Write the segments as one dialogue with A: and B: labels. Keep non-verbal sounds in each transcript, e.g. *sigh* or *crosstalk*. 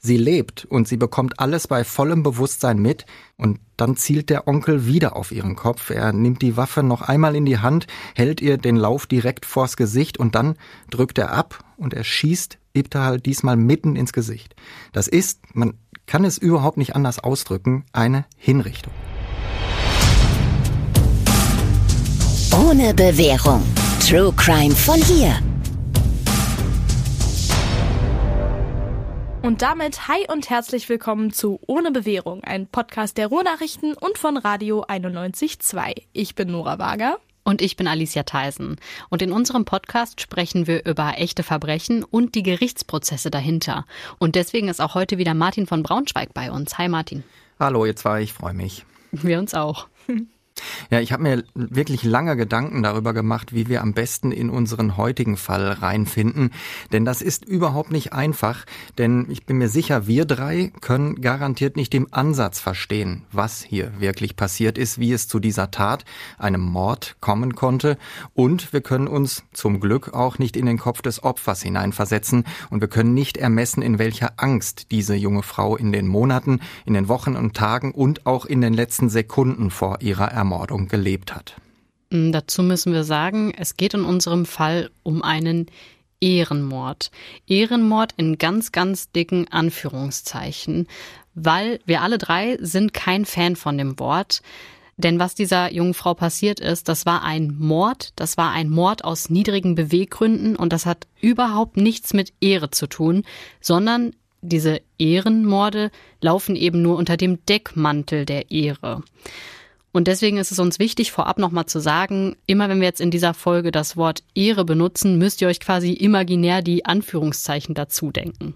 A: Sie lebt und sie bekommt alles bei vollem Bewusstsein mit und dann zielt der Onkel wieder auf ihren Kopf. Er nimmt die Waffe noch einmal in die Hand, hält ihr den Lauf direkt vors Gesicht und dann drückt er ab und er schießt Ibtal diesmal mitten ins Gesicht. Das ist, man kann es überhaupt nicht anders ausdrücken, eine Hinrichtung.
B: Ohne Bewährung. True Crime von hier.
C: Und damit hi und herzlich willkommen zu Ohne Bewährung, ein Podcast der Ruhrnachrichten und von Radio 91.2. Ich bin Nora Wager.
D: Und ich bin Alicia Theisen. Und in unserem Podcast sprechen wir über echte Verbrechen und die Gerichtsprozesse dahinter. Und deswegen ist auch heute wieder Martin von Braunschweig bei uns. Hi Martin.
A: Hallo, ihr zwei, ich freue mich.
D: Wir uns auch. *laughs*
A: Ja, ich habe mir wirklich lange Gedanken darüber gemacht, wie wir am besten in unseren heutigen Fall reinfinden. Denn das ist überhaupt nicht einfach. Denn ich bin mir sicher, wir drei können garantiert nicht im Ansatz verstehen, was hier wirklich passiert ist, wie es zu dieser Tat, einem Mord, kommen konnte. Und wir können uns zum Glück auch nicht in den Kopf des Opfers hineinversetzen. Und wir können nicht ermessen, in welcher Angst diese junge Frau in den Monaten, in den Wochen und Tagen und auch in den letzten Sekunden vor ihrer Ermordung Ermordung gelebt hat.
D: Mm, dazu müssen wir sagen, es geht in unserem Fall um einen Ehrenmord. Ehrenmord in ganz, ganz dicken Anführungszeichen, weil wir alle drei sind kein Fan von dem Wort. Denn was dieser jungen Frau passiert ist, das war ein Mord, das war ein Mord aus niedrigen Beweggründen und das hat überhaupt nichts mit Ehre zu tun, sondern diese Ehrenmorde laufen eben nur unter dem Deckmantel der Ehre. Und deswegen ist es uns wichtig, vorab nochmal zu sagen, immer wenn wir jetzt in dieser Folge das Wort Ehre benutzen, müsst ihr euch quasi imaginär die Anführungszeichen dazu denken.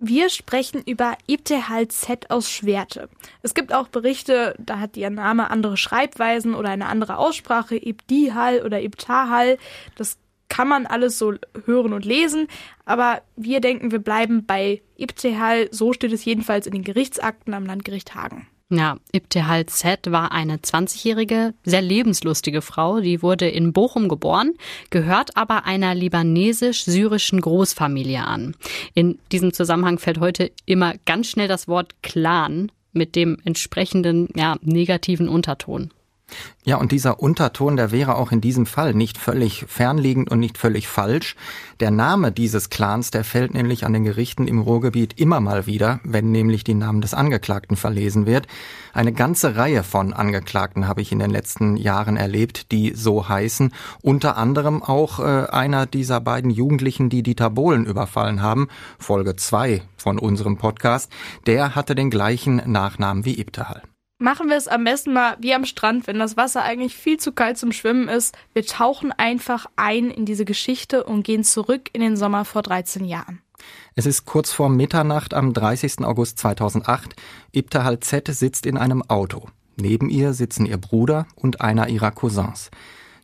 C: Wir sprechen über Ibtehal Z aus Schwerte. Es gibt auch Berichte, da hat ihr Name andere Schreibweisen oder eine andere Aussprache, Ibdihal oder Ibtahal. Das kann man alles so hören und lesen, aber wir denken, wir bleiben bei Ibtehal. So steht es jedenfalls in den Gerichtsakten am Landgericht Hagen.
D: Ja, Ibtihal Z war eine 20-jährige, sehr lebenslustige Frau. Die wurde in Bochum geboren, gehört aber einer libanesisch-syrischen Großfamilie an. In diesem Zusammenhang fällt heute immer ganz schnell das Wort Clan mit dem entsprechenden ja, negativen Unterton.
A: Ja, und dieser Unterton, der wäre auch in diesem Fall nicht völlig fernliegend und nicht völlig falsch. Der Name dieses Clans, der fällt nämlich an den Gerichten im Ruhrgebiet immer mal wieder, wenn nämlich die Namen des Angeklagten verlesen wird. Eine ganze Reihe von Angeklagten habe ich in den letzten Jahren erlebt, die so heißen. Unter anderem auch äh, einer dieser beiden Jugendlichen, die Dieter Bohlen überfallen haben, Folge zwei von unserem Podcast. Der hatte den gleichen Nachnamen wie Ibtehal
C: machen wir es am besten mal wie am Strand, wenn das Wasser eigentlich viel zu kalt zum Schwimmen ist. Wir tauchen einfach ein in diese Geschichte und gehen zurück in den Sommer vor 13 Jahren.
A: Es ist kurz vor Mitternacht am 30. August 2008. Ibtahal Z sitzt in einem Auto. Neben ihr sitzen ihr Bruder und einer ihrer Cousins.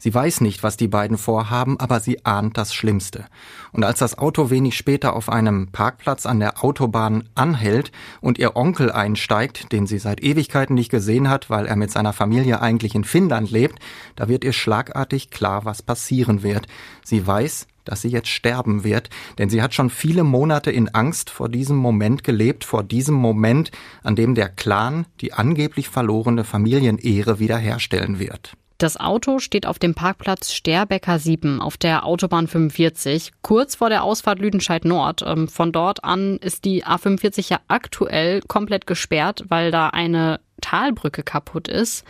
A: Sie weiß nicht, was die beiden vorhaben, aber sie ahnt das Schlimmste. Und als das Auto wenig später auf einem Parkplatz an der Autobahn anhält und ihr Onkel einsteigt, den sie seit Ewigkeiten nicht gesehen hat, weil er mit seiner Familie eigentlich in Finnland lebt, da wird ihr schlagartig klar, was passieren wird. Sie weiß, dass sie jetzt sterben wird, denn sie hat schon viele Monate in Angst vor diesem Moment gelebt, vor diesem Moment, an dem der Clan die angeblich verlorene Familienehre wiederherstellen wird.
D: Das Auto steht auf dem Parkplatz Sterbecker 7 auf der Autobahn 45, kurz vor der Ausfahrt Lüdenscheid Nord. Ähm, von dort an ist die A45 ja aktuell komplett gesperrt, weil da eine Talbrücke kaputt ist.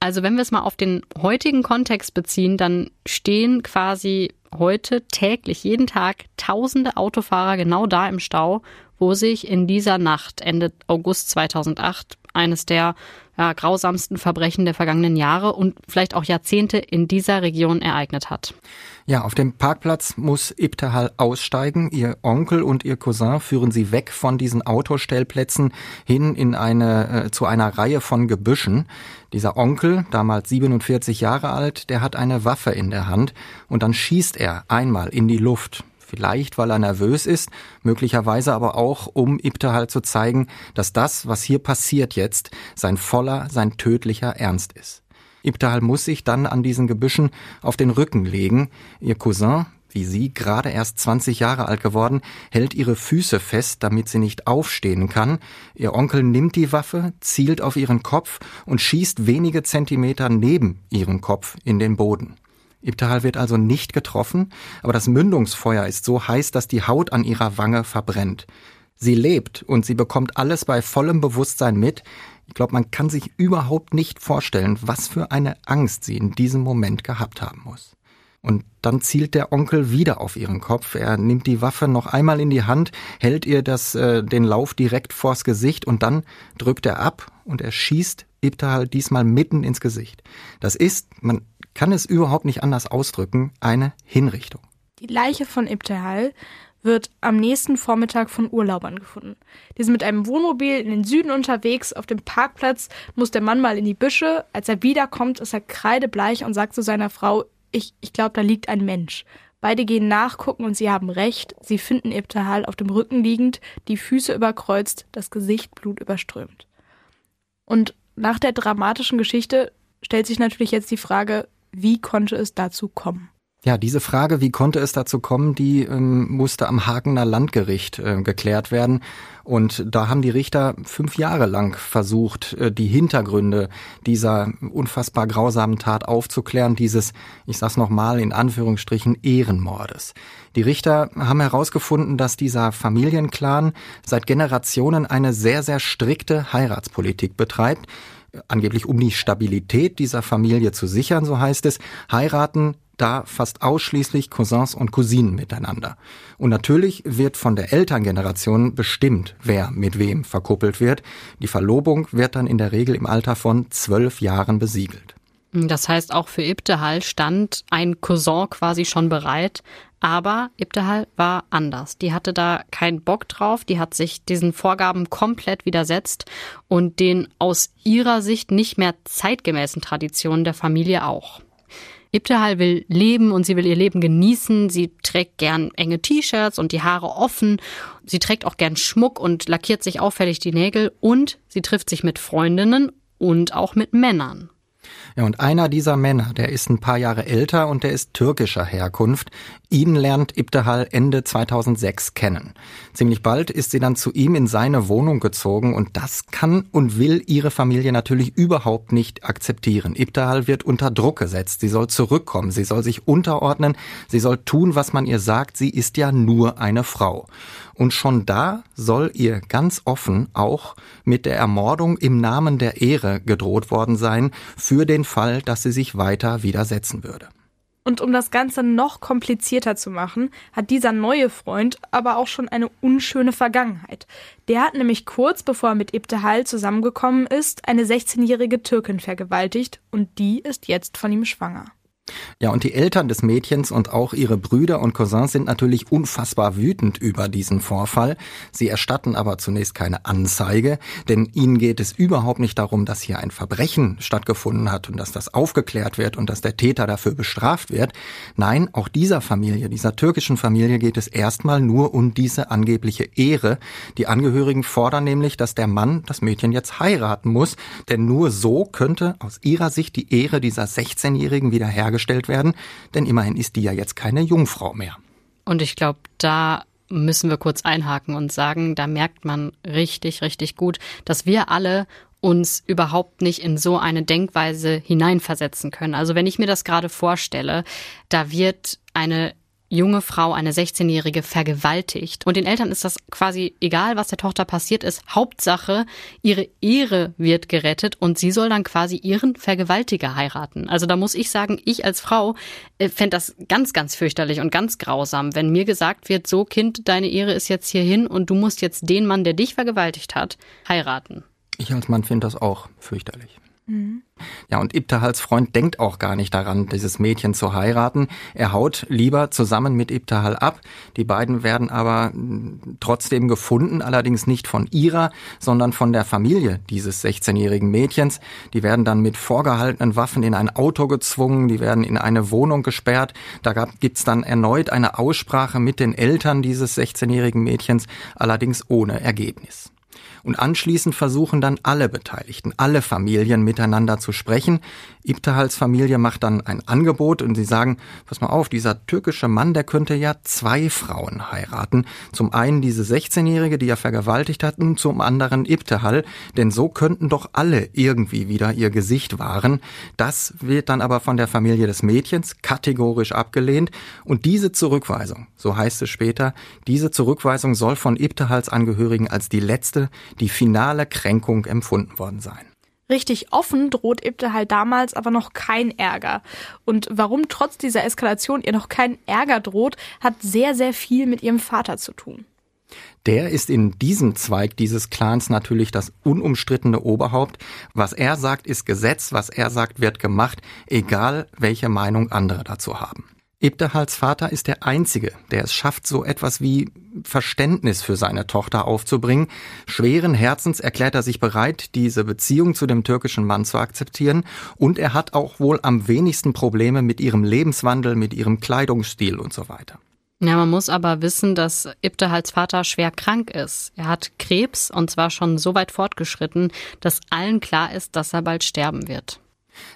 D: Also wenn wir es mal auf den heutigen Kontext beziehen, dann stehen quasi heute täglich, jeden Tag tausende Autofahrer genau da im Stau, wo sich in dieser Nacht Ende August 2008 eines der ja, grausamsten Verbrechen der vergangenen Jahre und vielleicht auch Jahrzehnte in dieser Region ereignet hat.
A: Ja, auf dem Parkplatz muss Ibtehal aussteigen. Ihr Onkel und ihr Cousin führen sie weg von diesen Autostellplätzen hin in eine, äh, zu einer Reihe von Gebüschen. Dieser Onkel, damals 47 Jahre alt, der hat eine Waffe in der Hand und dann schießt er einmal in die Luft. Vielleicht, weil er nervös ist, möglicherweise aber auch, um Ibtehal zu zeigen, dass das, was hier passiert jetzt, sein voller, sein tödlicher Ernst ist. Ibtehal muss sich dann an diesen Gebüschen auf den Rücken legen. Ihr Cousin, wie sie, gerade erst 20 Jahre alt geworden, hält ihre Füße fest, damit sie nicht aufstehen kann. Ihr Onkel nimmt die Waffe, zielt auf ihren Kopf und schießt wenige Zentimeter neben ihren Kopf in den Boden. Ibtahal wird also nicht getroffen, aber das Mündungsfeuer ist so heiß, dass die Haut an ihrer Wange verbrennt. Sie lebt und sie bekommt alles bei vollem Bewusstsein mit. Ich glaube, man kann sich überhaupt nicht vorstellen, was für eine Angst sie in diesem Moment gehabt haben muss. Und dann zielt der Onkel wieder auf ihren Kopf. Er nimmt die Waffe noch einmal in die Hand, hält ihr das, äh, den Lauf direkt vors Gesicht und dann drückt er ab und er schießt Ibtahal diesmal mitten ins Gesicht. Das ist, man kann es überhaupt nicht anders ausdrücken, eine Hinrichtung.
C: Die Leiche von Ibtahal wird am nächsten Vormittag von Urlaubern gefunden. Die sind mit einem Wohnmobil in den Süden unterwegs. Auf dem Parkplatz muss der Mann mal in die Büsche. Als er wiederkommt, ist er kreidebleich und sagt zu seiner Frau, ich, ich glaube, da liegt ein Mensch. Beide gehen nachgucken und sie haben recht. Sie finden Ibtahal auf dem Rücken liegend, die Füße überkreuzt, das Gesicht blutüberströmt. Und nach der dramatischen Geschichte stellt sich natürlich jetzt die Frage, wie konnte es dazu kommen?
A: Ja, diese Frage, wie konnte es dazu kommen, die ähm, musste am Hagener Landgericht äh, geklärt werden. Und da haben die Richter fünf Jahre lang versucht, äh, die Hintergründe dieser unfassbar grausamen Tat aufzuklären, dieses, ich sag's nochmal, in Anführungsstrichen Ehrenmordes. Die Richter haben herausgefunden, dass dieser Familienclan seit Generationen eine sehr, sehr strikte Heiratspolitik betreibt angeblich um die Stabilität dieser Familie zu sichern, so heißt es, heiraten da fast ausschließlich Cousins und Cousinen miteinander. Und natürlich wird von der Elterngeneration bestimmt, wer mit wem verkuppelt wird. Die Verlobung wird dann in der Regel im Alter von zwölf Jahren besiegelt.
D: Das heißt, auch für Ibtehal stand ein Cousin quasi schon bereit. Aber Ibtehal war anders. Die hatte da keinen Bock drauf. Die hat sich diesen Vorgaben komplett widersetzt und den aus ihrer Sicht nicht mehr zeitgemäßen Traditionen der Familie auch. Ibtehal will leben und sie will ihr Leben genießen. Sie trägt gern enge T-Shirts und die Haare offen. Sie trägt auch gern Schmuck und lackiert sich auffällig die Nägel und sie trifft sich mit Freundinnen und auch mit Männern.
A: Ja, und einer dieser Männer, der ist ein paar Jahre älter und der ist türkischer Herkunft. Ihn lernt Ibtehal Ende 2006 kennen. Ziemlich bald ist sie dann zu ihm in seine Wohnung gezogen und das kann und will ihre Familie natürlich überhaupt nicht akzeptieren. Ibtehal wird unter Druck gesetzt. Sie soll zurückkommen. Sie soll sich unterordnen. Sie soll tun, was man ihr sagt. Sie ist ja nur eine Frau. Und schon da soll ihr ganz offen auch mit der Ermordung im Namen der Ehre gedroht worden sein, für den Fall, dass sie sich weiter widersetzen würde.
C: Und um das Ganze noch komplizierter zu machen, hat dieser neue Freund aber auch schon eine unschöne Vergangenheit. Der hat nämlich kurz bevor er mit Ibtehal zusammengekommen ist, eine 16-jährige Türkin vergewaltigt und die ist jetzt von ihm schwanger.
A: Ja, und die Eltern des Mädchens und auch ihre Brüder und Cousins sind natürlich unfassbar wütend über diesen Vorfall. Sie erstatten aber zunächst keine Anzeige, denn ihnen geht es überhaupt nicht darum, dass hier ein Verbrechen stattgefunden hat und dass das aufgeklärt wird und dass der Täter dafür bestraft wird. Nein, auch dieser Familie, dieser türkischen Familie geht es erstmal nur um diese angebliche Ehre. Die Angehörigen fordern nämlich, dass der Mann das Mädchen jetzt heiraten muss, denn nur so könnte aus ihrer Sicht die Ehre dieser 16-Jährigen wiederhergestellt hergestellt werden, denn immerhin ist die ja jetzt keine Jungfrau mehr.
D: Und ich glaube, da müssen wir kurz einhaken und sagen, da merkt man richtig, richtig gut, dass wir alle uns überhaupt nicht in so eine Denkweise hineinversetzen können. Also wenn ich mir das gerade vorstelle, da wird eine junge Frau, eine 16-Jährige, vergewaltigt. Und den Eltern ist das quasi egal, was der Tochter passiert ist. Hauptsache, ihre Ehre wird gerettet und sie soll dann quasi ihren Vergewaltiger heiraten. Also da muss ich sagen, ich als Frau äh, fände das ganz, ganz fürchterlich und ganz grausam, wenn mir gesagt wird, so Kind, deine Ehre ist jetzt hierhin und du musst jetzt den Mann, der dich vergewaltigt hat, heiraten.
A: Ich als Mann finde das auch fürchterlich. Mhm. Ja, und Ibtahals Freund denkt auch gar nicht daran, dieses Mädchen zu heiraten. Er haut lieber zusammen mit Ibtahal ab. Die beiden werden aber hm, trotzdem gefunden, allerdings nicht von ihrer, sondern von der Familie dieses 16-jährigen Mädchens. Die werden dann mit vorgehaltenen Waffen in ein Auto gezwungen, die werden in eine Wohnung gesperrt. Da gibt's dann erneut eine Aussprache mit den Eltern dieses 16-jährigen Mädchens, allerdings ohne Ergebnis. Und anschließend versuchen dann alle Beteiligten, alle Familien miteinander zu sprechen. Ibtihals Familie macht dann ein Angebot und sie sagen, pass mal auf, dieser türkische Mann, der könnte ja zwei Frauen heiraten. Zum einen diese 16-Jährige, die er vergewaltigt hat, und zum anderen Ibtihal, denn so könnten doch alle irgendwie wieder ihr Gesicht wahren. Das wird dann aber von der Familie des Mädchens kategorisch abgelehnt und diese Zurückweisung, so heißt es später, diese Zurückweisung soll von Ibtihals Angehörigen als die letzte, die finale Kränkung empfunden worden sein.
C: Richtig offen droht Ibte halt damals aber noch kein Ärger. Und warum trotz dieser Eskalation ihr noch kein Ärger droht, hat sehr, sehr viel mit ihrem Vater zu tun.
A: Der ist in diesem Zweig dieses Clans natürlich das unumstrittene Oberhaupt. Was er sagt, ist Gesetz, was er sagt, wird gemacht, egal welche Meinung andere dazu haben. Ibtehals Vater ist der Einzige, der es schafft, so etwas wie Verständnis für seine Tochter aufzubringen. Schweren Herzens erklärt er sich bereit, diese Beziehung zu dem türkischen Mann zu akzeptieren. Und er hat auch wohl am wenigsten Probleme mit ihrem Lebenswandel, mit ihrem Kleidungsstil und so weiter.
D: Ja, man muss aber wissen, dass Ibtehals Vater schwer krank ist. Er hat Krebs und zwar schon so weit fortgeschritten, dass allen klar ist, dass er bald sterben wird.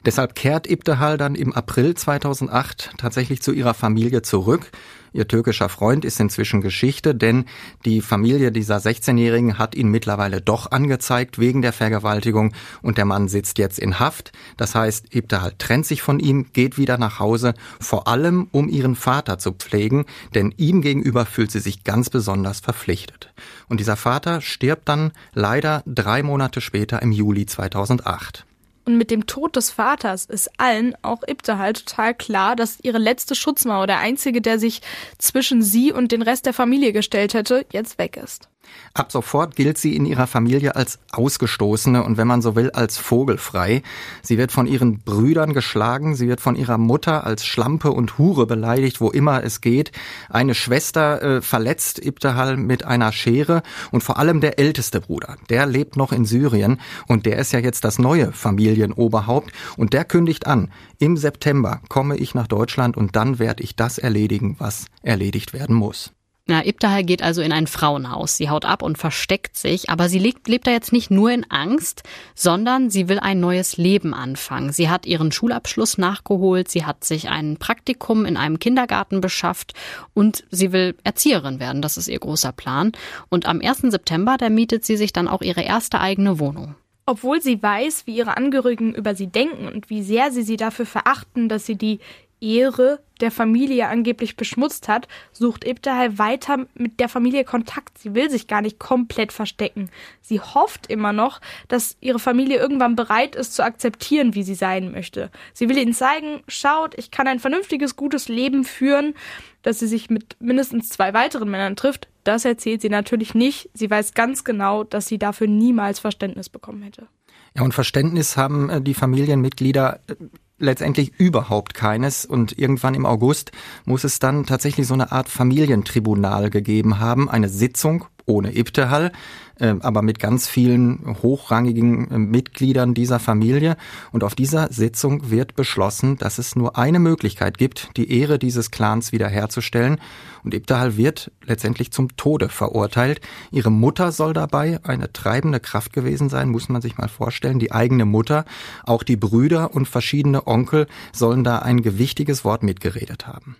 A: Deshalb kehrt Ibtehal dann im April 2008 tatsächlich zu ihrer Familie zurück. Ihr türkischer Freund ist inzwischen Geschichte, denn die Familie dieser 16-Jährigen hat ihn mittlerweile doch angezeigt wegen der Vergewaltigung und der Mann sitzt jetzt in Haft. Das heißt, Ibtehal trennt sich von ihm, geht wieder nach Hause, vor allem um ihren Vater zu pflegen, denn ihm gegenüber fühlt sie sich ganz besonders verpflichtet. Und dieser Vater stirbt dann leider drei Monate später im Juli 2008.
C: Und mit dem Tod des Vaters ist allen, auch Ibte halt, total klar, dass ihre letzte Schutzmauer, der einzige, der sich zwischen sie und den Rest der Familie gestellt hätte, jetzt weg ist.
A: Ab sofort gilt sie in ihrer Familie als Ausgestoßene und wenn man so will, als vogelfrei. Sie wird von ihren Brüdern geschlagen, sie wird von ihrer Mutter als Schlampe und Hure beleidigt, wo immer es geht. Eine Schwester äh, verletzt Ibtehal mit einer Schere und vor allem der älteste Bruder, der lebt noch in Syrien und der ist ja jetzt das neue Familienoberhaupt und der kündigt an, im September komme ich nach Deutschland und dann werde ich das erledigen, was erledigt werden muss.
D: Na, Ibtahal geht also in ein Frauenhaus. Sie haut ab und versteckt sich, aber sie lebt, lebt da jetzt nicht nur in Angst, sondern sie will ein neues Leben anfangen. Sie hat ihren Schulabschluss nachgeholt, sie hat sich ein Praktikum in einem Kindergarten beschafft und sie will Erzieherin werden. Das ist ihr großer Plan. Und am 1. September, da mietet sie sich dann auch ihre erste eigene Wohnung.
C: Obwohl sie weiß, wie ihre Angehörigen über sie denken und wie sehr sie sie dafür verachten, dass sie die Ehre der Familie angeblich beschmutzt hat, sucht Ibtahal weiter mit der Familie Kontakt. Sie will sich gar nicht komplett verstecken. Sie hofft immer noch, dass ihre Familie irgendwann bereit ist zu akzeptieren, wie sie sein möchte. Sie will ihnen zeigen, schaut, ich kann ein vernünftiges, gutes Leben führen, dass sie sich mit mindestens zwei weiteren Männern trifft. Das erzählt sie natürlich nicht. Sie weiß ganz genau, dass sie dafür niemals Verständnis bekommen hätte.
A: Ja, und Verständnis haben äh, die Familienmitglieder äh, letztendlich überhaupt keines. Und irgendwann im August muss es dann tatsächlich so eine Art Familientribunal gegeben haben, eine Sitzung ohne Ibtehal, äh, aber mit ganz vielen hochrangigen äh, Mitgliedern dieser Familie. Und auf dieser Sitzung wird beschlossen, dass es nur eine Möglichkeit gibt, die Ehre dieses Clans wiederherzustellen. Und Ibtehal wird letztendlich zum Tode verurteilt. Ihre Mutter soll dabei eine treibende Kraft gewesen sein, muss man sich mal vorstellen. Die eigene Mutter, auch die Brüder und verschiedene Onkel sollen da ein gewichtiges Wort mitgeredet haben.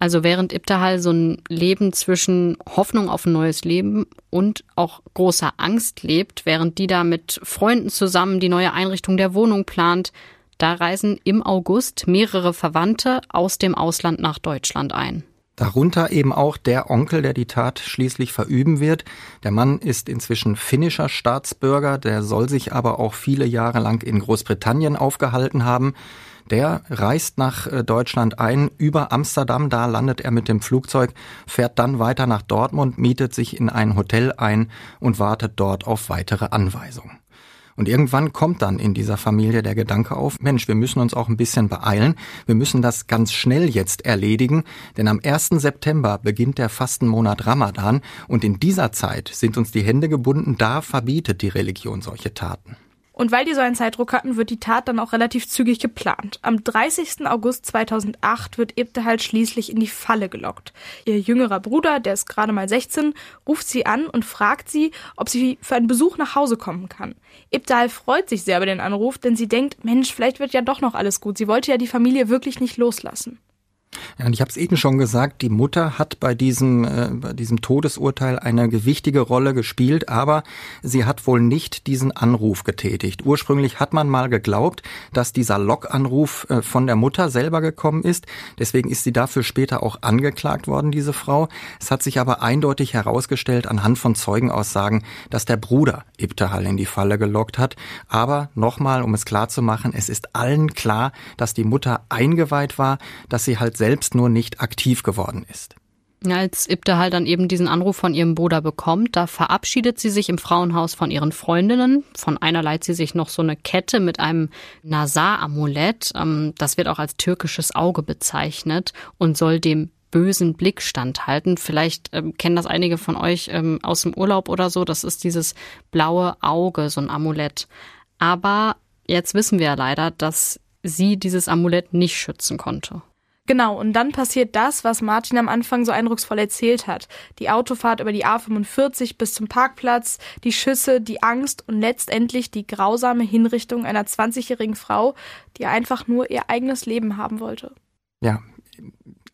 D: Also während Ibtahal so ein Leben zwischen Hoffnung auf ein neues Leben und auch großer Angst lebt, während die da mit Freunden zusammen die neue Einrichtung der Wohnung plant, da reisen im August mehrere Verwandte aus dem Ausland nach Deutschland ein.
A: Darunter eben auch der Onkel, der die Tat schließlich verüben wird. Der Mann ist inzwischen finnischer Staatsbürger, der soll sich aber auch viele Jahre lang in Großbritannien aufgehalten haben. Der reist nach äh, Deutschland ein, über Amsterdam, da landet er mit dem Flugzeug, fährt dann weiter nach Dortmund, mietet sich in ein Hotel ein und wartet dort auf weitere Anweisungen. Und irgendwann kommt dann in dieser Familie der Gedanke auf, Mensch, wir müssen uns auch ein bisschen beeilen, wir müssen das ganz schnell jetzt erledigen, denn am 1. September beginnt der Fastenmonat Ramadan und in dieser Zeit sind uns die Hände gebunden, da verbietet die Religion solche Taten.
C: Und weil die so einen Zeitdruck hatten, wird die Tat dann auch relativ zügig geplant. Am 30. August 2008 wird Ibtehal schließlich in die Falle gelockt. Ihr jüngerer Bruder, der ist gerade mal 16, ruft sie an und fragt sie, ob sie für einen Besuch nach Hause kommen kann. Ibtehal freut sich sehr über den Anruf, denn sie denkt, Mensch, vielleicht wird ja doch noch alles gut. Sie wollte ja die Familie wirklich nicht loslassen.
A: Ja, und ich habe es eben schon gesagt, die Mutter hat bei diesem, äh, bei diesem Todesurteil eine gewichtige Rolle gespielt, aber sie hat wohl nicht diesen Anruf getätigt. Ursprünglich hat man mal geglaubt, dass dieser Log-Anruf äh, von der Mutter selber gekommen ist. Deswegen ist sie dafür später auch angeklagt worden, diese Frau. Es hat sich aber eindeutig herausgestellt anhand von Zeugenaussagen, dass der Bruder Ibtehal in die Falle gelockt hat. Aber nochmal, um es klar zu machen, es ist allen klar, dass die Mutter eingeweiht war, dass sie halt selbst nur nicht aktiv geworden ist.
D: Als Ibte halt dann eben diesen Anruf von ihrem Bruder bekommt, da verabschiedet sie sich im Frauenhaus von ihren Freundinnen. Von einer leiht sie sich noch so eine Kette mit einem Nazar-Amulett. Ähm, das wird auch als türkisches Auge bezeichnet und soll dem bösen Blick standhalten. Vielleicht ähm, kennen das einige von euch ähm, aus dem Urlaub oder so. Das ist dieses blaue Auge, so ein Amulett. Aber jetzt wissen wir ja leider, dass sie dieses Amulett nicht schützen konnte.
C: Genau, und dann passiert das, was Martin am Anfang so eindrucksvoll erzählt hat. Die Autofahrt über die A45 bis zum Parkplatz, die Schüsse, die Angst und letztendlich die grausame Hinrichtung einer 20-jährigen Frau, die einfach nur ihr eigenes Leben haben wollte.
A: Ja,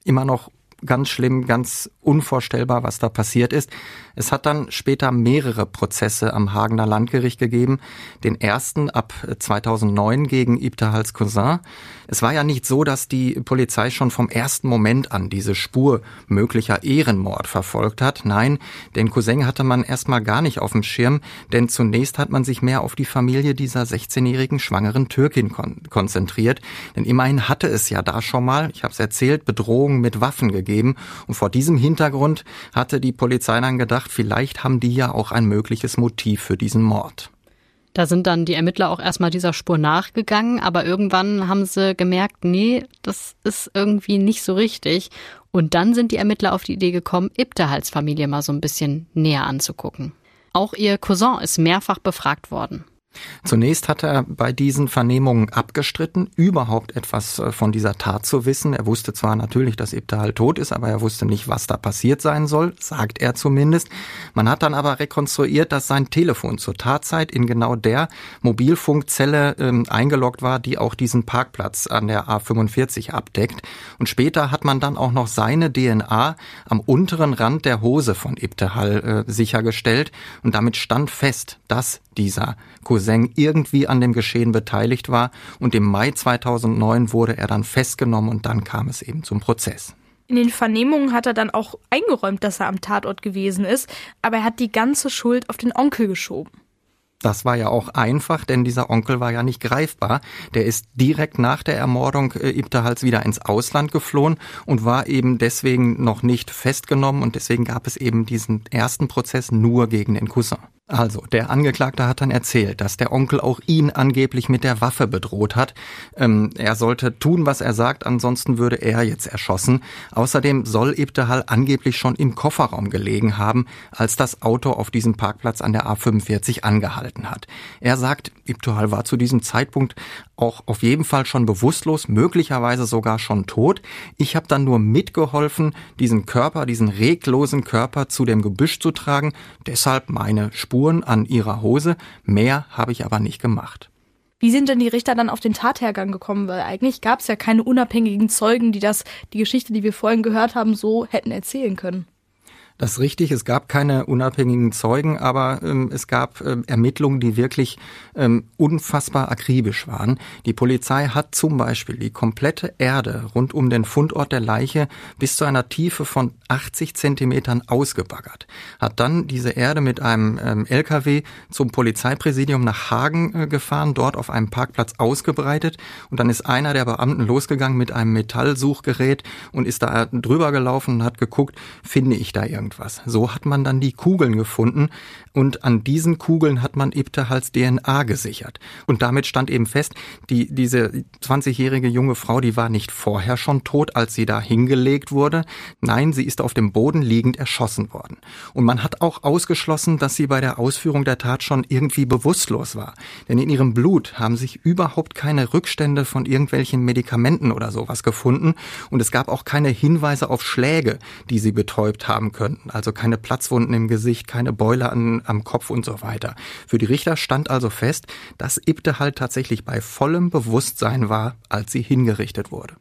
A: immer noch ganz schlimm, ganz unvorstellbar, was da passiert ist. Es hat dann später mehrere Prozesse am Hagener Landgericht gegeben. Den ersten ab 2009 gegen Ibtahals Cousin. Es war ja nicht so, dass die Polizei schon vom ersten Moment an diese Spur möglicher Ehrenmord verfolgt hat. Nein, den Cousin hatte man erstmal gar nicht auf dem Schirm, denn zunächst hat man sich mehr auf die Familie dieser 16-jährigen schwangeren Türkin kon konzentriert. Denn immerhin hatte es ja da schon mal, ich habe es erzählt, Bedrohungen mit Waffen gegeben. Und vor diesem Hintergrund hatte die Polizei dann gedacht, vielleicht haben die ja auch ein mögliches Motiv für diesen Mord.
D: Da sind dann die Ermittler auch erstmal dieser Spur nachgegangen, aber irgendwann haben sie gemerkt, nee, das ist irgendwie nicht so richtig. Und dann sind die Ermittler auf die Idee gekommen, Ibtehals Familie mal so ein bisschen näher anzugucken. Auch ihr Cousin ist mehrfach befragt worden.
A: Zunächst hat er bei diesen Vernehmungen abgestritten, überhaupt etwas äh, von dieser Tat zu wissen. Er wusste zwar natürlich, dass Ibtahal tot ist, aber er wusste nicht, was da passiert sein soll, sagt er zumindest. Man hat dann aber rekonstruiert, dass sein Telefon zur Tatzeit in genau der Mobilfunkzelle ähm, eingeloggt war, die auch diesen Parkplatz an der A45 abdeckt. Und später hat man dann auch noch seine DNA am unteren Rand der Hose von Ibtahal äh, sichergestellt. Und damit stand fest, dass dieser Cousin irgendwie an dem Geschehen beteiligt war und im Mai 2009 wurde er dann festgenommen und dann kam es eben zum Prozess.
C: In den Vernehmungen hat er dann auch eingeräumt, dass er am Tatort gewesen ist, aber er hat die ganze Schuld auf den Onkel geschoben.
A: Das war ja auch einfach, denn dieser Onkel war ja nicht greifbar. Der ist direkt nach der Ermordung äh, Ibtahals wieder ins Ausland geflohen und war eben deswegen noch nicht festgenommen und deswegen gab es eben diesen ersten Prozess nur gegen den Cousin. Also, der Angeklagte hat dann erzählt, dass der Onkel auch ihn angeblich mit der Waffe bedroht hat. Ähm, er sollte tun, was er sagt, ansonsten würde er jetzt erschossen. Außerdem soll Ibtehal angeblich schon im Kofferraum gelegen haben, als das Auto auf diesem Parkplatz an der A45 angehalten hat. Er sagt, Ibtehal war zu diesem Zeitpunkt auch auf jeden Fall schon bewusstlos, möglicherweise sogar schon tot. Ich habe dann nur mitgeholfen, diesen Körper, diesen reglosen Körper zu dem Gebüsch zu tragen. Deshalb meine Spuren an ihrer Hose. Mehr habe ich aber nicht gemacht.
C: Wie sind denn die Richter dann auf den Tathergang gekommen? Weil eigentlich gab es ja keine unabhängigen Zeugen, die das, die Geschichte, die wir vorhin gehört haben, so hätten erzählen können.
A: Das ist richtig, es gab keine unabhängigen Zeugen, aber ähm, es gab ähm, Ermittlungen, die wirklich ähm, unfassbar akribisch waren. Die Polizei hat zum Beispiel die komplette Erde rund um den Fundort der Leiche bis zu einer Tiefe von 80 Zentimetern ausgebaggert, hat dann diese Erde mit einem ähm, LKW zum Polizeipräsidium nach Hagen äh, gefahren, dort auf einem Parkplatz ausgebreitet und dann ist einer der Beamten losgegangen mit einem Metallsuchgerät und ist da drüber gelaufen und hat geguckt, finde ich da irgendwas irgendwas. So hat man dann die Kugeln gefunden und an diesen Kugeln hat man Ibtehals DNA gesichert. Und damit stand eben fest, die, diese 20-jährige junge Frau, die war nicht vorher schon tot, als sie da hingelegt wurde. Nein, sie ist auf dem Boden liegend erschossen worden. Und man hat auch ausgeschlossen, dass sie bei der Ausführung der Tat schon irgendwie bewusstlos war. Denn in ihrem Blut haben sich überhaupt keine Rückstände von irgendwelchen Medikamenten oder sowas gefunden. Und es gab auch keine Hinweise auf Schläge, die sie betäubt haben könnten. Also keine Platzwunden im Gesicht, keine Beule an, am Kopf und so weiter. Für die Richter stand also fest, dass Ibte halt tatsächlich bei vollem Bewusstsein war, als sie hingerichtet wurde.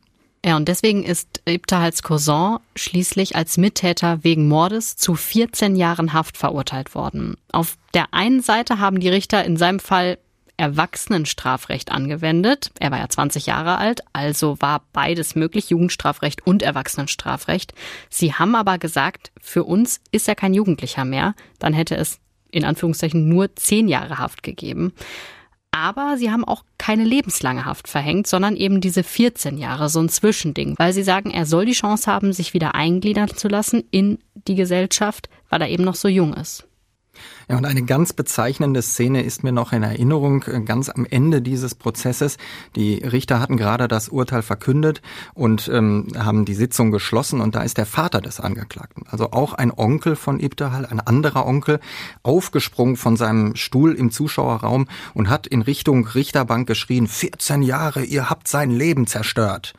D: Ja, und deswegen ist Ibtahals Cousin schließlich als Mittäter wegen Mordes zu 14 Jahren Haft verurteilt worden. Auf der einen Seite haben die Richter in seinem Fall Erwachsenenstrafrecht angewendet. Er war ja 20 Jahre alt, also war beides möglich, Jugendstrafrecht und Erwachsenenstrafrecht. Sie haben aber gesagt, für uns ist er kein Jugendlicher mehr. Dann hätte es in Anführungszeichen nur 10 Jahre Haft gegeben. Aber sie haben auch keine lebenslange Haft verhängt, sondern eben diese 14 Jahre, so ein Zwischending, weil sie sagen, er soll die Chance haben, sich wieder eingliedern zu lassen in die Gesellschaft, weil er eben noch so jung ist.
A: Ja, und eine ganz bezeichnende Szene ist mir noch in Erinnerung, äh, ganz am Ende dieses Prozesses. Die Richter hatten gerade das Urteil verkündet und ähm, haben die Sitzung geschlossen und da ist der Vater des Angeklagten, also auch ein Onkel von Ibtahal, ein anderer Onkel, aufgesprungen von seinem Stuhl im Zuschauerraum und hat in Richtung Richterbank geschrien, 14 Jahre, ihr habt sein Leben zerstört.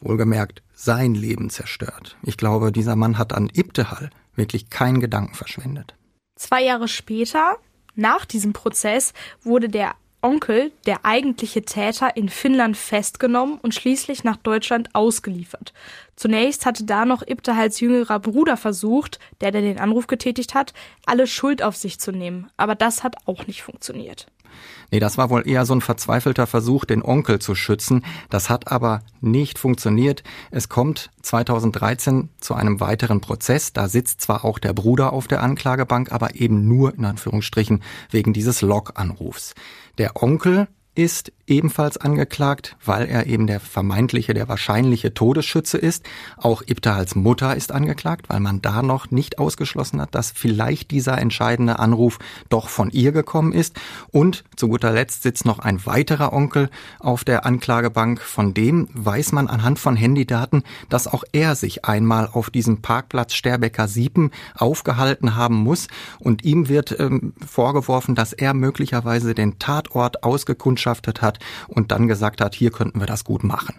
A: Wohlgemerkt, sein Leben zerstört. Ich glaube, dieser Mann hat an Ibtehal wirklich keinen Gedanken verschwendet.
C: Zwei Jahre später, nach diesem Prozess, wurde der Onkel, der eigentliche Täter, in Finnland festgenommen und schließlich nach Deutschland ausgeliefert. Zunächst hatte da noch Ibtehals jüngerer Bruder versucht, der, der den Anruf getätigt hat, alle Schuld auf sich zu nehmen. Aber das hat auch nicht funktioniert.
A: Nee, das war wohl eher so ein verzweifelter Versuch, den Onkel zu schützen. Das hat aber nicht funktioniert. Es kommt 2013 zu einem weiteren Prozess. Da sitzt zwar auch der Bruder auf der Anklagebank, aber eben nur in Anführungsstrichen wegen dieses Log-Anrufs. Der Onkel ist ebenfalls angeklagt, weil er eben der vermeintliche, der wahrscheinliche Todesschütze ist. Auch Ibtahals Mutter ist angeklagt, weil man da noch nicht ausgeschlossen hat, dass vielleicht dieser entscheidende Anruf doch von ihr gekommen ist. Und zu guter Letzt sitzt noch ein weiterer Onkel auf der Anklagebank. Von dem weiß man anhand von Handydaten, dass auch er sich einmal auf diesem Parkplatz Sterbecker Siepen aufgehalten haben muss. Und ihm wird ähm, vorgeworfen, dass er möglicherweise den Tatort ausgekundschaftet hat und dann gesagt hat, hier könnten wir das gut machen.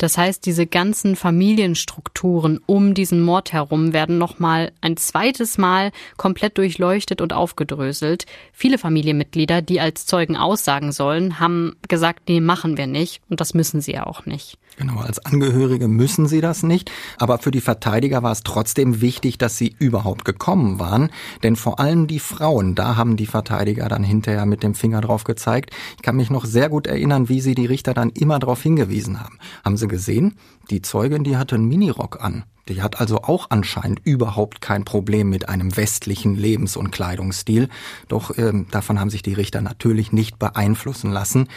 D: Das heißt, diese ganzen Familienstrukturen um diesen Mord herum werden nochmal ein zweites Mal komplett durchleuchtet und aufgedröselt. Viele Familienmitglieder, die als Zeugen aussagen sollen, haben gesagt, nee, machen wir nicht. Und das müssen sie ja auch nicht.
A: Genau, als Angehörige müssen sie das nicht. Aber für die Verteidiger war es trotzdem wichtig, dass sie überhaupt gekommen waren. Denn vor allem die Frauen, da haben die Verteidiger dann hinterher mit dem Finger drauf gezeigt. Ich kann mich noch sehr gut erinnern, wie sie die Richter dann immer darauf hingewiesen haben. Haben sie gesehen? Die Zeugin, die hatte einen Minirock an. Die hat also auch anscheinend überhaupt kein Problem mit einem westlichen Lebens- und Kleidungsstil. Doch ähm, davon haben sich die Richter natürlich nicht beeinflussen lassen.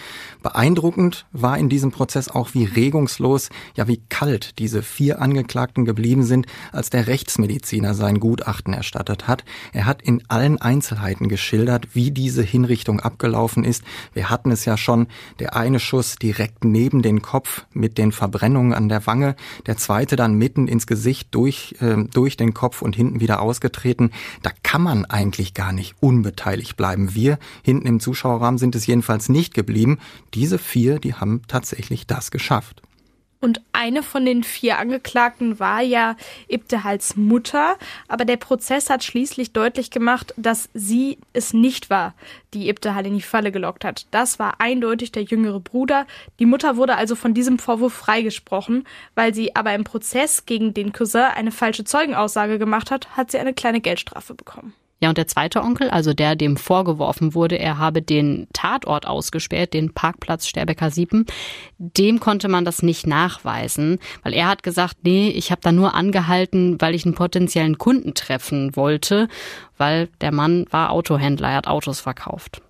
A: Beeindruckend war in diesem Prozess auch, wie regungslos, ja wie kalt diese vier Angeklagten geblieben sind, als der Rechtsmediziner sein Gutachten erstattet hat. Er hat in allen Einzelheiten geschildert, wie diese Hinrichtung abgelaufen ist. Wir hatten es ja schon, der eine Schuss direkt neben den Kopf mit den Verbrennungen an der Wange, der zweite dann mitten ins Gesicht Gesicht durch, äh, durch den Kopf und hinten wieder ausgetreten. Da kann man eigentlich gar nicht unbeteiligt bleiben. Wir hinten im Zuschauerrahmen sind es jedenfalls nicht geblieben. Diese vier, die haben tatsächlich das geschafft.
C: Und eine von den vier Angeklagten war ja Ibtehals Mutter, aber der Prozess hat schließlich deutlich gemacht, dass sie es nicht war, die Ibtehal in die Falle gelockt hat. Das war eindeutig der jüngere Bruder. Die Mutter wurde also von diesem Vorwurf freigesprochen, weil sie aber im Prozess gegen den Cousin eine falsche Zeugenaussage gemacht hat, hat sie eine kleine Geldstrafe bekommen.
D: Ja, und der zweite Onkel, also der, dem vorgeworfen wurde, er habe den Tatort ausgesperrt, den Parkplatz Sterbecker Siepen, dem konnte man das nicht nachweisen, weil er hat gesagt, nee, ich habe da nur angehalten, weil ich einen potenziellen Kunden treffen wollte, weil der Mann war Autohändler, er hat Autos verkauft.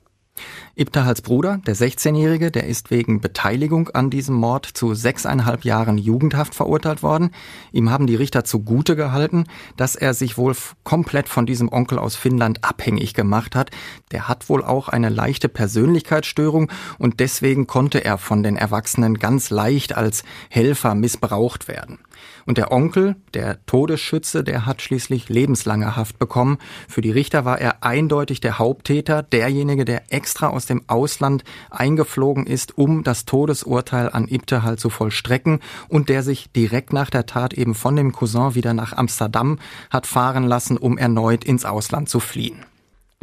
A: Ibtahals Bruder, der 16-Jährige, der ist wegen Beteiligung an diesem Mord zu sechseinhalb Jahren Jugendhaft verurteilt worden. Ihm haben die Richter zugute gehalten, dass er sich wohl komplett von diesem Onkel aus Finnland abhängig gemacht hat. Der hat wohl auch eine leichte Persönlichkeitsstörung und deswegen konnte er von den Erwachsenen ganz leicht als Helfer missbraucht werden. Und der Onkel, der Todesschütze, der hat schließlich lebenslange Haft bekommen. Für die Richter war er eindeutig der Haupttäter, derjenige, der extra aus dem Ausland eingeflogen ist, um das Todesurteil an Ibtehal zu vollstrecken und der sich direkt nach der Tat eben von dem Cousin wieder nach Amsterdam hat fahren lassen, um erneut ins Ausland zu fliehen.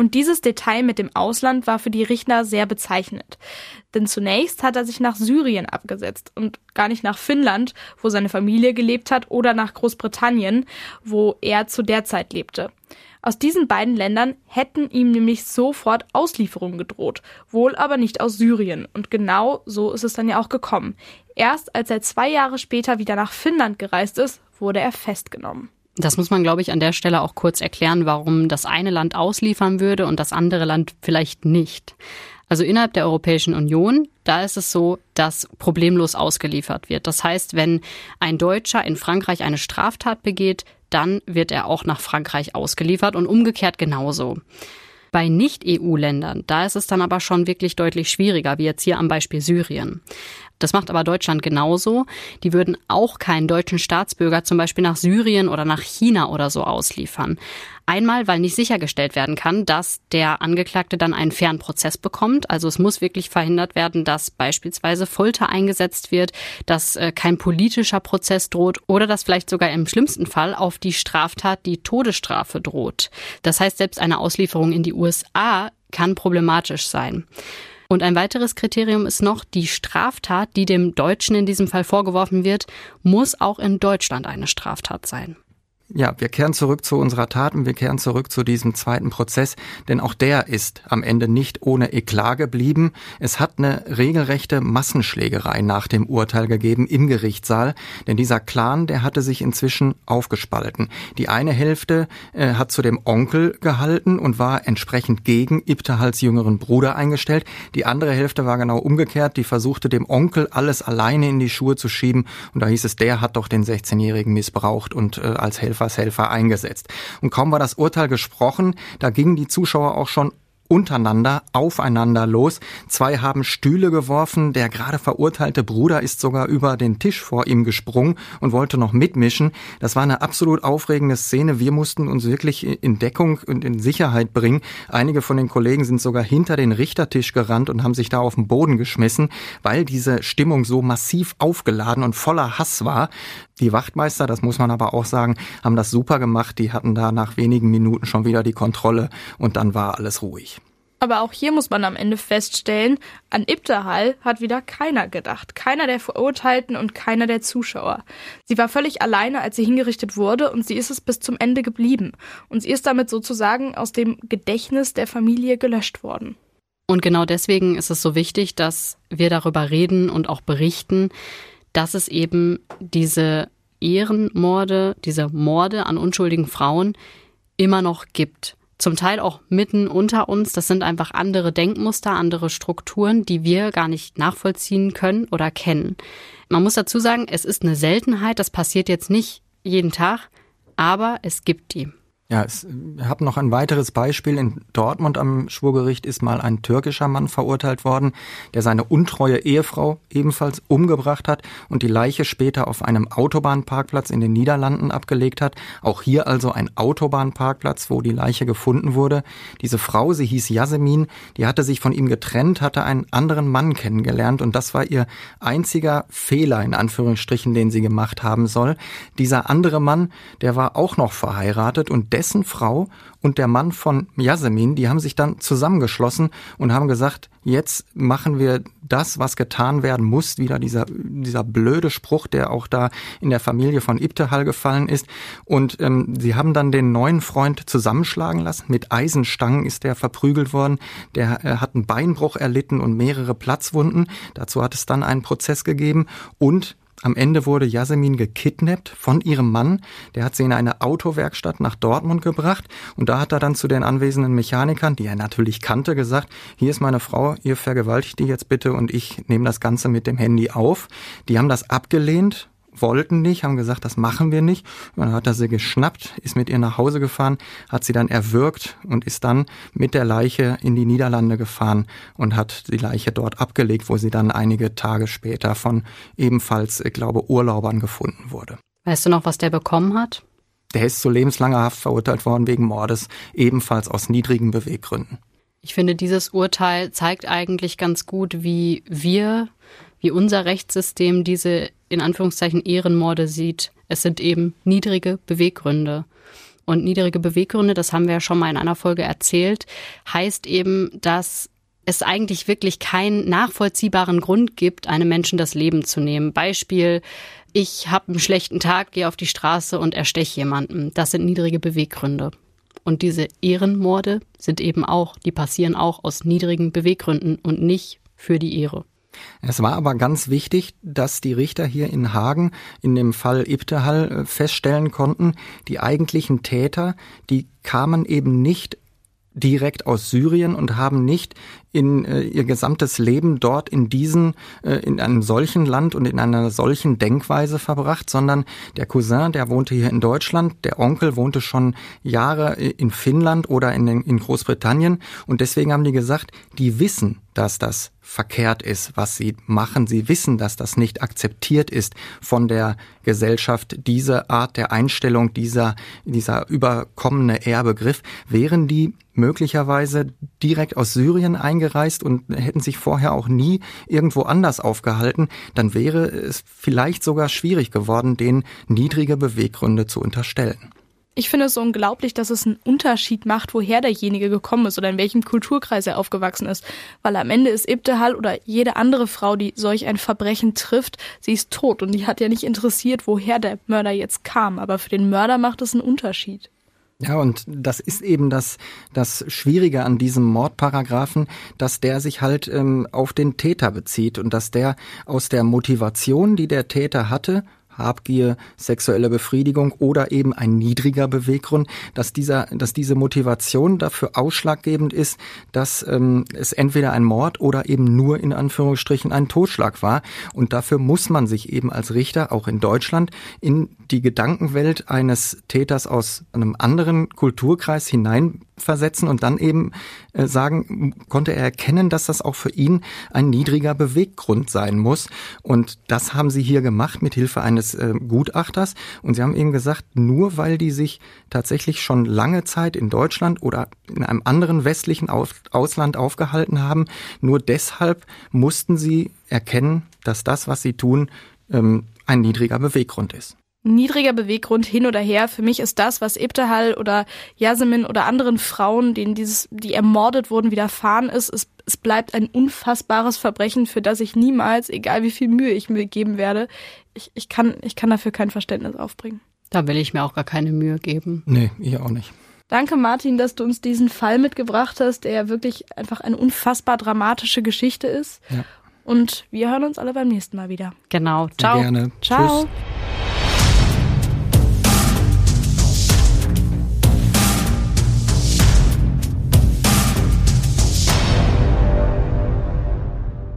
C: Und dieses Detail mit dem Ausland war für die Richter sehr bezeichnend. Denn zunächst hat er sich nach Syrien abgesetzt und gar nicht nach Finnland, wo seine Familie gelebt hat, oder nach Großbritannien, wo er zu der Zeit lebte. Aus diesen beiden Ländern hätten ihm nämlich sofort Auslieferungen gedroht, wohl aber nicht aus Syrien. Und genau so ist es dann ja auch gekommen. Erst als er zwei Jahre später wieder nach Finnland gereist ist, wurde er festgenommen.
D: Das muss man, glaube ich, an der Stelle auch kurz erklären, warum das eine Land ausliefern würde und das andere Land vielleicht nicht. Also innerhalb der Europäischen Union, da ist es so, dass problemlos ausgeliefert wird. Das heißt, wenn ein Deutscher in Frankreich eine Straftat begeht, dann wird er auch nach Frankreich ausgeliefert und umgekehrt genauso. Bei Nicht-EU-Ländern, da ist es dann aber schon wirklich deutlich schwieriger, wie jetzt hier am Beispiel Syrien. Das macht aber Deutschland genauso. Die würden auch keinen deutschen Staatsbürger zum Beispiel nach Syrien oder nach China oder so ausliefern. Einmal, weil nicht sichergestellt werden kann, dass der Angeklagte dann einen fairen Prozess bekommt. Also es muss wirklich verhindert werden, dass beispielsweise Folter eingesetzt wird, dass äh, kein politischer Prozess droht oder dass vielleicht sogar im schlimmsten Fall auf die Straftat die Todesstrafe droht. Das heißt, selbst eine Auslieferung in die USA kann problematisch sein. Und ein weiteres Kriterium ist noch, die Straftat, die dem Deutschen in diesem Fall vorgeworfen wird, muss auch in Deutschland eine Straftat sein.
A: Ja, wir kehren zurück zu unserer Tat und wir kehren zurück zu diesem zweiten Prozess, denn auch der ist am Ende nicht ohne Eklat geblieben. Es hat eine regelrechte Massenschlägerei nach dem Urteil gegeben im Gerichtssaal, denn dieser Clan, der hatte sich inzwischen aufgespalten. Die eine Hälfte äh, hat zu dem Onkel gehalten und war entsprechend gegen Ibtahals jüngeren Bruder eingestellt. Die andere Hälfte war genau umgekehrt, die versuchte dem Onkel alles alleine in die Schuhe zu schieben und da hieß es, der hat doch den 16-Jährigen missbraucht und äh, als Helfer Helfershelfer eingesetzt. Und kaum war das Urteil gesprochen, da gingen die Zuschauer auch schon untereinander, aufeinander los. Zwei haben Stühle geworfen. Der gerade verurteilte Bruder ist sogar über den Tisch vor ihm gesprungen und wollte noch mitmischen. Das war eine absolut aufregende Szene. Wir mussten uns wirklich in Deckung und in Sicherheit bringen. Einige von den Kollegen sind sogar hinter den Richtertisch gerannt und haben sich da auf den Boden geschmissen, weil diese Stimmung so massiv aufgeladen und voller Hass war. Die Wachtmeister, das muss man aber auch sagen, haben das super gemacht. Die hatten da nach wenigen Minuten schon wieder die Kontrolle und dann war alles ruhig.
C: Aber auch hier muss man am Ende feststellen, an Ibtahal hat wieder keiner gedacht. Keiner der Verurteilten und keiner der Zuschauer. Sie war völlig alleine, als sie hingerichtet wurde und sie ist es bis zum Ende geblieben. Und sie ist damit sozusagen aus dem Gedächtnis der Familie gelöscht worden.
D: Und genau deswegen ist es so wichtig, dass wir darüber reden und auch berichten, dass es eben diese Ehrenmorde, diese Morde an unschuldigen Frauen immer noch gibt zum Teil auch mitten unter uns. Das sind einfach andere Denkmuster, andere Strukturen, die wir gar nicht nachvollziehen können oder kennen. Man muss dazu sagen, es ist eine Seltenheit, das passiert jetzt nicht jeden Tag, aber es gibt die.
A: Ja, es habe noch ein weiteres Beispiel. In Dortmund am Schwurgericht ist mal ein türkischer Mann verurteilt worden, der seine untreue Ehefrau ebenfalls umgebracht hat und die Leiche später auf einem Autobahnparkplatz in den Niederlanden abgelegt hat. Auch hier also ein Autobahnparkplatz, wo die Leiche gefunden wurde. Diese Frau, sie hieß Yasemin, die hatte sich von ihm getrennt, hatte einen anderen Mann kennengelernt und das war ihr einziger Fehler in Anführungsstrichen, den sie gemacht haben soll. Dieser andere Mann, der war auch noch verheiratet und dessen Frau und der Mann von Yasemin, die haben sich dann zusammengeschlossen und haben gesagt, jetzt machen wir das, was getan werden muss. Wieder dieser, dieser blöde Spruch, der auch da in der Familie von Ibtehal gefallen ist. Und ähm, sie haben dann den neuen Freund zusammenschlagen lassen. Mit Eisenstangen ist der verprügelt worden. Der äh, hat einen Beinbruch erlitten und mehrere Platzwunden. Dazu hat es dann einen Prozess gegeben. Und Am Ende wurde Yasemin gekidnappt von ihrem Mann. Der hat sie in eine Autowerkstatt nach Dortmund gebracht und da hat er dann zu den anwesenden Mechanikern, die er natürlich kannte, gesagt, hier ist meine Frau, ihr vergewaltigt die jetzt bitte und ich nehme das Ganze mit dem Handy auf. Die haben das abgelehnt wollten nicht, haben gesagt, das machen wir nicht. Und dann hat er sie geschnappt, ist mit ihr nach Hause gefahren, hat sie dann erwürgt und ist dann mit der Leiche in die Niederlande gefahren und hat die Leiche dort abgelegt, wo sie dann einige Tage später von ebenfalls, ich glaube, Urlaubern gefunden wurde.
D: Weißt du noch, was der bekommen hat?
A: Der ist zu lebenslanger Haft verurteilt worden wegen Mordes, ebenfalls aus niedrigen Beweggründen.
D: Ich finde, dieses Urteil zeigt eigentlich ganz gut, wie wir wie unser Rechtssystem diese in Anführungszeichen Ehrenmorde sieht. Es sind eben niedrige Beweggründe. Und niedrige Beweggründe, das haben wir ja schon mal in einer Folge erzählt, heißt eben, dass es eigentlich wirklich keinen nachvollziehbaren Grund gibt, einem Menschen das Leben zu nehmen. Beispiel, ich habe einen schlechten Tag, gehe auf die Straße und ersteche jemanden. Das sind niedrige Beweggründe. Und diese Ehrenmorde sind eben auch, die passieren auch aus niedrigen Beweggründen und nicht für die Ehre.
A: Es war aber ganz wichtig, dass die Richter hier in Hagen in dem Fall Ibtehal äh, feststellen konnten, die eigentlichen Täter, die kamen eben nicht direkt aus Syrien und haben nicht in äh, ihr gesamtes Leben dort in diesen, äh, in einem solchen Land und in einer solchen Denkweise verbracht, sondern der Cousin, der wohnte hier in Deutschland, der Onkel wohnte schon Jahre in Finnland oder in, in Großbritannien. Und deswegen haben die gesagt, die wissen, dass das verkehrt ist, was sie machen. Sie wissen, dass das nicht akzeptiert ist von der Gesellschaft, diese Art der Einstellung, dieser, dieser überkommene Ehrbegriff. Wären die möglicherweise direkt aus Syrien eingereist und hätten sich vorher auch nie irgendwo anders aufgehalten, dann wäre es vielleicht sogar schwierig geworden, denen niedrige Beweggründe zu unterstellen.
C: Ich finde es unglaublich, dass es einen Unterschied macht, woher derjenige gekommen ist oder in welchem Kulturkreis er aufgewachsen ist. Weil am Ende ist Ibtehal oder jede andere Frau, die solch ein Verbrechen trifft, sie ist tot und die hat ja nicht interessiert, woher der Mörder jetzt kam. Aber für den Mörder macht es einen Unterschied.
A: Ja, und das ist eben das, das Schwierige an diesem Mordparagraphen, dass der sich halt ähm, auf den Täter bezieht und dass der aus der Motivation, die der Täter hatte, Habgier, sexuelle Befriedigung oder eben ein niedriger Beweggrund, dass dieser, dass diese Motivation dafür ausschlaggebend ist, dass ähm, es entweder ein Mord oder eben nur in Anführungsstrichen ein Totschlag war. Und dafür muss man sich eben als Richter auch in Deutschland in die Gedankenwelt eines Täters aus einem anderen Kulturkreis hineinversetzen und dann eben äh, sagen, konnte er erkennen, dass das auch für ihn ein niedriger Beweggrund sein muss. Und das haben sie hier gemacht mit Hilfe eines äh, Gutachters. Und sie haben eben gesagt, nur weil die sich tatsächlich schon lange Zeit in Deutschland oder in einem anderen westlichen Ausland aufgehalten haben, nur deshalb mussten sie erkennen, dass das, was sie tun, ähm, ein niedriger Beweggrund ist
C: niedriger Beweggrund hin oder her. Für mich ist das, was Ebtehal oder Yasemin oder anderen Frauen, denen dieses, die ermordet wurden, widerfahren ist, es, es bleibt ein unfassbares Verbrechen, für das ich niemals, egal wie viel Mühe ich mir geben werde, ich, ich kann, ich kann dafür kein Verständnis aufbringen.
D: Da will ich mir auch gar keine Mühe geben.
A: Nee, ich auch nicht.
C: Danke, Martin, dass du uns diesen Fall mitgebracht hast, der ja wirklich einfach eine unfassbar dramatische Geschichte ist. Ja. Und wir hören uns alle beim nächsten Mal wieder.
D: Genau.
A: Sehr Ciao. Gerne.
C: Ciao. Tschüss.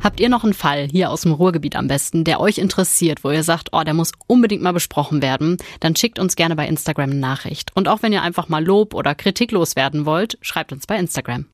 D: Habt ihr noch einen Fall hier aus dem Ruhrgebiet am besten, der euch interessiert, wo ihr sagt, oh, der muss unbedingt mal besprochen werden, dann schickt uns gerne bei Instagram eine Nachricht. Und auch wenn ihr einfach mal Lob oder Kritik loswerden wollt, schreibt uns bei Instagram.